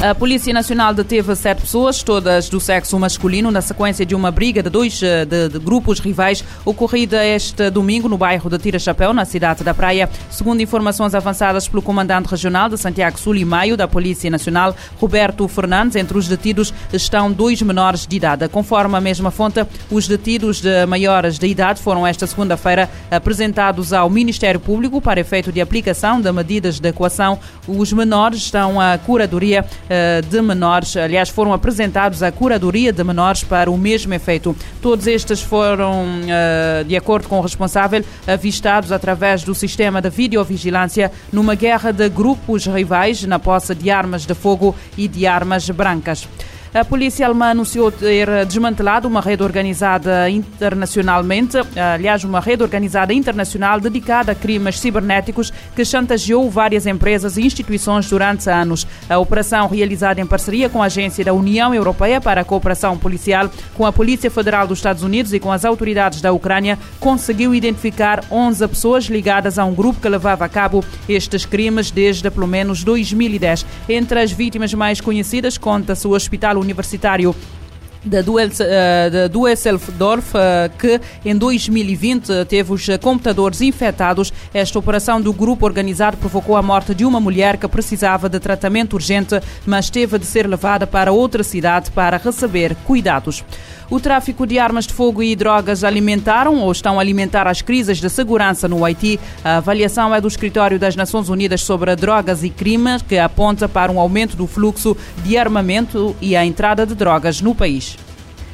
A Polícia Nacional deteve sete pessoas, todas do sexo masculino, na sequência de uma briga de dois de, de grupos rivais ocorrida este domingo no bairro de Tira Chapéu, na cidade da Praia. Segundo informações avançadas pelo comandante regional de Santiago Sul e Maio da Polícia Nacional, Roberto Fernandes, entre os detidos estão dois menores de idade. Conforme a mesma fonte, os detidos de maiores de idade foram esta segunda-feira apresentados ao Ministério Público para efeito de aplicação de medidas de equação. Os menores estão à curadoria eh, de menores, aliás, foram apresentados à Curadoria de Menores para o mesmo efeito. Todos estes foram, eh, de acordo com o responsável, avistados através do sistema de videovigilância numa guerra de grupos rivais na posse de armas de fogo e de armas brancas. A polícia alemã anunciou ter desmantelado uma rede organizada internacionalmente, aliás, uma rede organizada internacional dedicada a crimes cibernéticos que chantageou várias empresas e instituições durante anos. A operação, realizada em parceria com a Agência da União Europeia para a Cooperação Policial, com a Polícia Federal dos Estados Unidos e com as autoridades da Ucrânia, conseguiu identificar 11 pessoas ligadas a um grupo que levava a cabo estes crimes desde pelo menos 2010. Entre as vítimas mais conhecidas conta-se o Hospital universitário da Düsseldorf, eh, que em 2020 teve os computadores infectados. Esta operação do grupo organizado provocou a morte de uma mulher que precisava de tratamento urgente, mas teve de ser levada para outra cidade para receber cuidados. O tráfico de armas de fogo e drogas alimentaram ou estão a alimentar as crises de segurança no Haiti. A avaliação é do Escritório das Nações Unidas sobre Drogas e Crimes, que aponta para um aumento do fluxo de armamento e a entrada de drogas no país.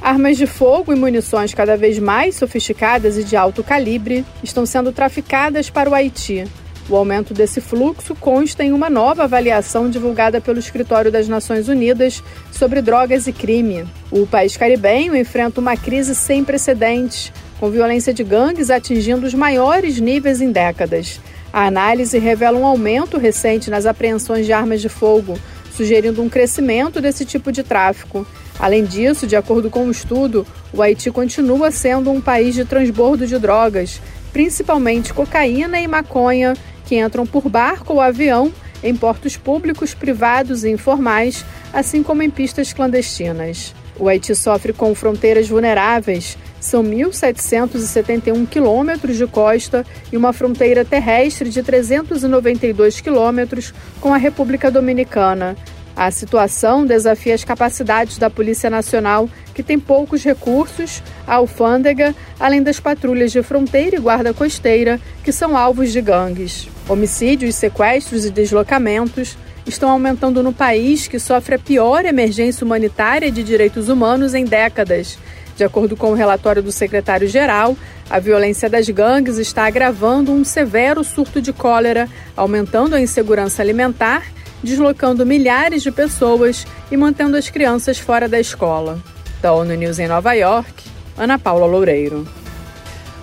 Armas de fogo e munições cada vez mais sofisticadas e de alto calibre estão sendo traficadas para o Haiti. O aumento desse fluxo consta em uma nova avaliação divulgada pelo Escritório das Nações Unidas sobre drogas e crime. O país caribenho enfrenta uma crise sem precedentes, com violência de gangues atingindo os maiores níveis em décadas. A análise revela um aumento recente nas apreensões de armas de fogo, sugerindo um crescimento desse tipo de tráfico. Além disso, de acordo com o um estudo, o Haiti continua sendo um país de transbordo de drogas, principalmente cocaína e maconha, que entram por barco ou avião em portos públicos, privados e informais, assim como em pistas clandestinas. O Haiti sofre com fronteiras vulneráveis. São 1.771 quilômetros de costa e uma fronteira terrestre de 392 quilômetros com a República Dominicana. A situação desafia as capacidades da Polícia Nacional, que tem poucos recursos, a alfândega, além das patrulhas de fronteira e guarda costeira, que são alvos de gangues. Homicídios, sequestros e deslocamentos estão aumentando no país que sofre a pior emergência humanitária de direitos humanos em décadas. De acordo com o relatório do secretário-geral, a violência das gangues está agravando um severo surto de cólera, aumentando a insegurança alimentar deslocando milhares de pessoas e mantendo as crianças fora da escola. Da ONU News em Nova York, Ana Paula Loureiro.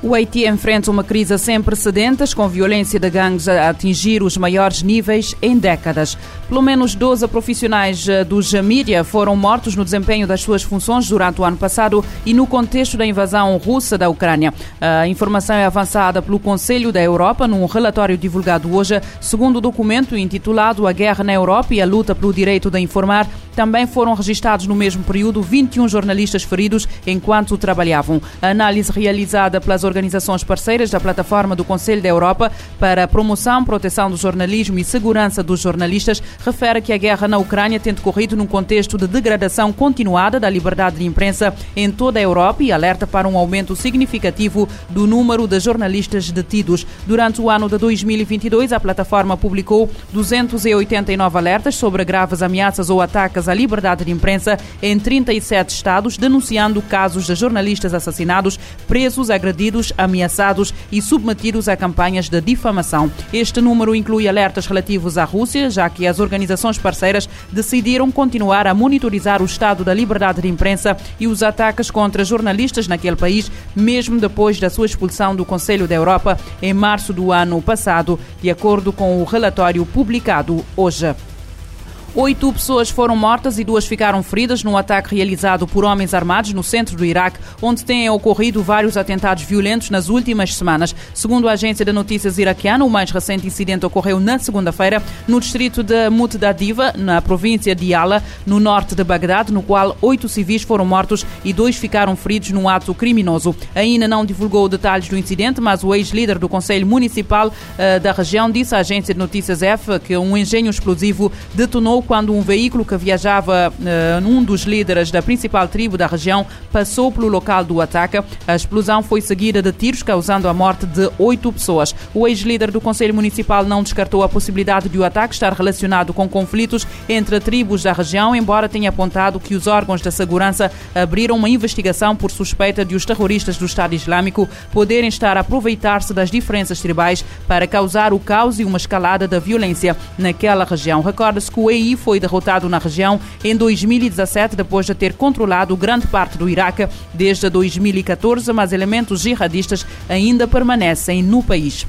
O Haiti enfrenta uma crise sem precedentes, com violência de gangues a atingir os maiores níveis em décadas. Pelo menos 12 profissionais eh, dos mídia foram mortos no desempenho das suas funções durante o ano passado e no contexto da invasão russa da Ucrânia. A informação é avançada pelo Conselho da Europa num relatório divulgado hoje, segundo o documento intitulado A Guerra na Europa e a Luta pelo Direito de Informar. Também foram registrados no mesmo período 21 jornalistas feridos enquanto trabalhavam. A análise realizada pelas organizações parceiras da plataforma do Conselho da Europa para a promoção, proteção do jornalismo e segurança dos jornalistas refere que a guerra na Ucrânia tem decorrido num contexto de degradação continuada da liberdade de imprensa em toda a Europa e alerta para um aumento significativo do número de jornalistas detidos. Durante o ano de 2022, a plataforma publicou 289 alertas sobre graves ameaças ou ataques à liberdade de imprensa em 37 estados, denunciando casos de jornalistas assassinados, presos, agredidos ameaçados e submetidos a campanhas de difamação. Este número inclui alertas relativos à Rússia, já que as organizações parceiras decidiram continuar a monitorizar o estado da liberdade de imprensa e os ataques contra jornalistas naquele país, mesmo depois da sua expulsão do Conselho da Europa em março do ano passado, de acordo com o relatório publicado hoje. Oito pessoas foram mortas e duas ficaram feridas num ataque realizado por homens armados no centro do Iraque, onde têm ocorrido vários atentados violentos nas últimas semanas. Segundo a agência de notícias iraquiana, o mais recente incidente ocorreu na segunda-feira no distrito de Mutdadiva, na província de Ala, no norte de Bagdade, no qual oito civis foram mortos e dois ficaram feridos num ato criminoso. Ainda não divulgou detalhes do incidente, mas o ex-líder do Conselho Municipal uh, da região disse à agência de notícias F que um engenho explosivo detonou quando um veículo que viajava uh, dos líderes da principal tribo da região passou pelo local do ataque. A explosão foi seguida de tiros, causando a morte de oito pessoas. O ex-líder do Conselho Municipal não descartou a possibilidade de o ataque estar relacionado com conflitos entre tribos da região, embora tenha apontado que os órgãos da segurança abriram uma investigação por suspeita de os terroristas do Estado Islâmico poderem estar a aproveitar-se das diferenças tribais para causar o caos e uma escalada da violência naquela região. Recorda-se que o EI foi derrotado na região em 2017 depois de ter controlado grande parte do Iraque desde 2014, mas elementos jihadistas ainda permanecem no país.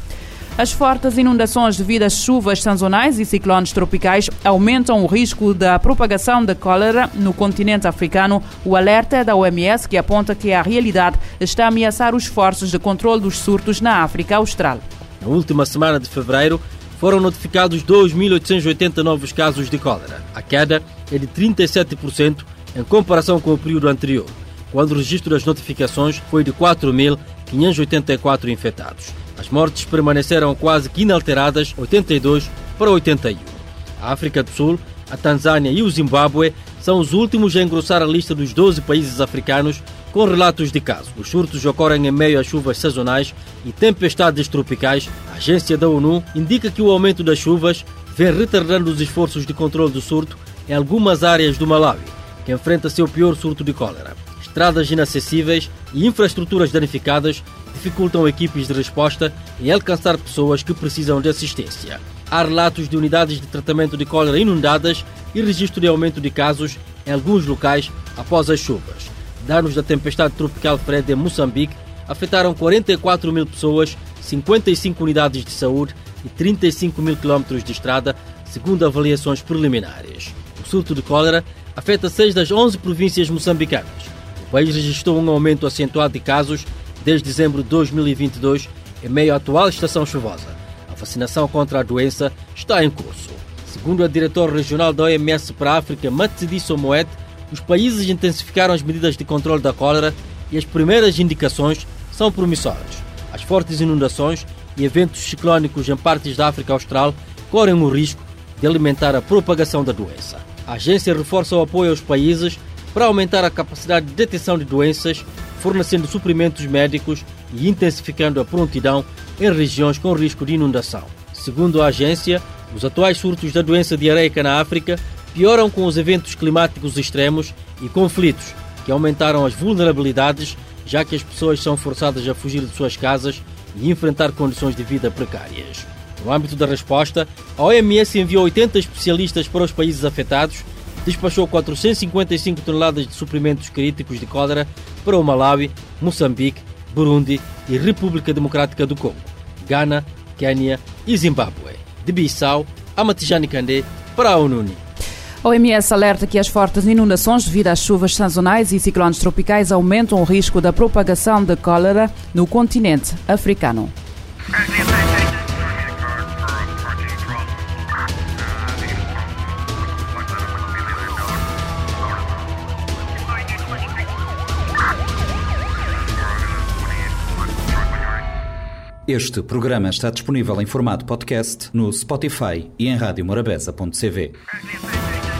As fortes inundações devido às chuvas sazonais e ciclones tropicais aumentam o risco da propagação da cólera no continente africano. O alerta é da OMS, que aponta que a realidade está a ameaçar os esforços de controle dos surtos na África Austral. Na última semana de fevereiro, foram notificados 2.880 novos casos de cólera. A queda é de 37% em comparação com o período anterior, quando o registro das notificações foi de 4.584 infectados. As mortes permaneceram quase que inalteradas, 82 para 81. A África do Sul, a Tanzânia e o Zimbábue são os últimos a engrossar a lista dos 12 países africanos com relatos de casos. Os surtos ocorrem em meio a chuvas sazonais e tempestades tropicais. A agência da ONU indica que o aumento das chuvas vem retardando os esforços de controle do surto em algumas áreas do Malawi, que enfrenta seu pior surto de cólera. Estradas inacessíveis e infraestruturas danificadas dificultam equipes de resposta em alcançar pessoas que precisam de assistência. Há relatos de unidades de tratamento de cólera inundadas e registro de aumento de casos em alguns locais após as chuvas. Danos da tempestade tropical Fred em Moçambique afetaram 44 mil pessoas, 55 unidades de saúde e 35 mil quilómetros de estrada, segundo avaliações preliminares. O surto de cólera afeta seis das 11 províncias moçambicanas. O país registrou um aumento acentuado de casos desde dezembro de 2022, em meio à atual estação chuvosa. A vacinação contra a doença está em curso. Segundo a diretora regional da OMS para a África, Matsidi Moed, os países intensificaram as medidas de controle da cólera e as primeiras indicações são promissoras. As fortes inundações e eventos ciclónicos em partes da África Austral correm o risco de alimentar a propagação da doença. A agência reforça o apoio aos países para aumentar a capacidade de detecção de doenças fornecendo suprimentos médicos e intensificando a prontidão em regiões com risco de inundação. Segundo a agência, os atuais surtos da doença diarreica na África pioram com os eventos climáticos extremos e conflitos que aumentaram as vulnerabilidades, já que as pessoas são forçadas a fugir de suas casas e enfrentar condições de vida precárias. No âmbito da resposta, a OMS enviou 80 especialistas para os países afetados despachou 455 toneladas de suprimentos críticos de cólera para o Malawi, Moçambique, Burundi e República Democrática do Congo, Ghana, Quênia e Zimbábue. De Bissau a Matijani Kandé para a ONU. A OMS alerta que as fortes inundações devido às chuvas sazonais e ciclones tropicais aumentam o risco da propagação da cólera no continente africano. Este programa está disponível em formato podcast no Spotify e em radiomorabeza.cv.